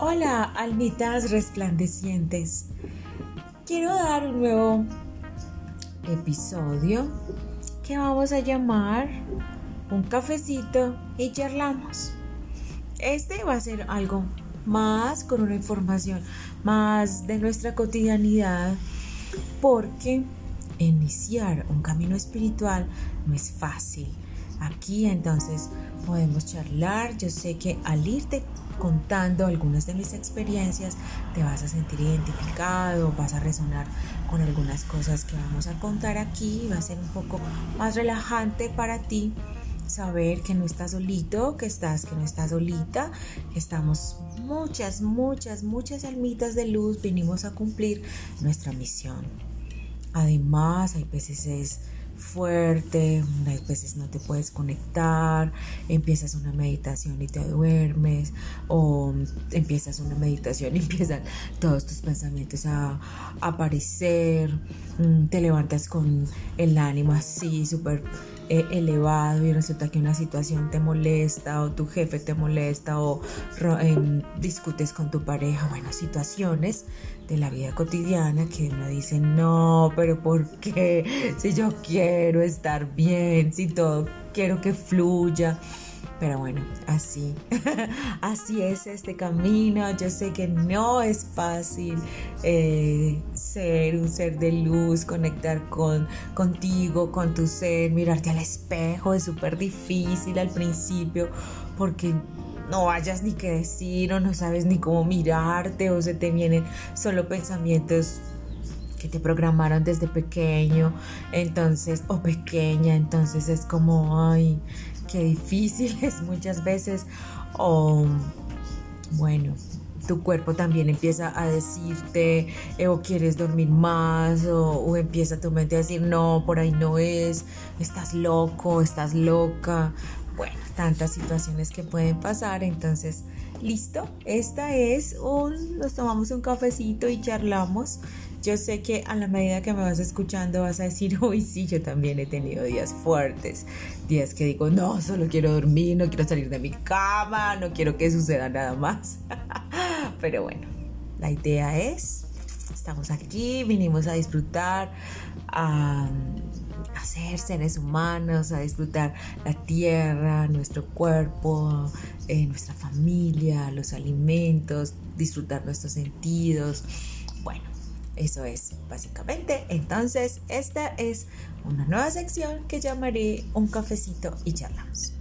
Hola, almitas resplandecientes. Quiero dar un nuevo episodio que vamos a llamar Un cafecito y charlamos. Este va a ser algo más con una información más de nuestra cotidianidad porque iniciar un camino espiritual no es fácil. Aquí entonces podemos charlar. Yo sé que al irte contando algunas de mis experiencias, te vas a sentir identificado, vas a resonar con algunas cosas que vamos a contar aquí, va a ser un poco más relajante para ti saber que no estás solito, que estás, que no estás solita, estamos muchas, muchas, muchas almitas de luz, venimos a cumplir nuestra misión. Además, hay es fuerte, unas veces no te puedes conectar, empiezas una meditación y te duermes, o empiezas una meditación y empiezan todos tus pensamientos a, aparecer, mm, te levantas con el ánimo así, súper eh, elevado y resulta que una situación te molesta o tu jefe te molesta o em, discutes con tu pareja, bueno, situaciones de la vida cotidiana que uno dice, no, pero ¿por qué? Si yo quiero estar bien, si todo quiero que fluya. Pero bueno, así, así es este camino. Yo sé que no es fácil eh, ser un ser de luz, conectar con, contigo, con tu ser, mirarte al espejo. Es súper difícil al principio porque no hayas ni qué decir o no sabes ni cómo mirarte o se te vienen solo pensamientos que te programaron desde pequeño, entonces, o pequeña, entonces es como, ay, qué difícil es muchas veces, o bueno, tu cuerpo también empieza a decirte eh, o quieres dormir más o, o, empieza tu mente a decir no, por ahí no es, estás loco, estás loca, bueno, tantas situaciones que pueden pasar, entonces, listo, esta es un, nos tomamos un cafecito y charlamos. Yo sé que a la medida que me vas escuchando vas a decir, uy, sí, yo también he tenido días fuertes, días que digo, no, solo quiero dormir, no quiero salir de mi cama, no quiero que suceda nada más. Pero bueno, la idea es, estamos aquí, vinimos a disfrutar, a ser seres humanos, a disfrutar la tierra, nuestro cuerpo, eh, nuestra familia, los alimentos, disfrutar nuestros sentidos. Bueno, eso es básicamente. Entonces, esta es una nueva sección que llamaré un cafecito y charlamos.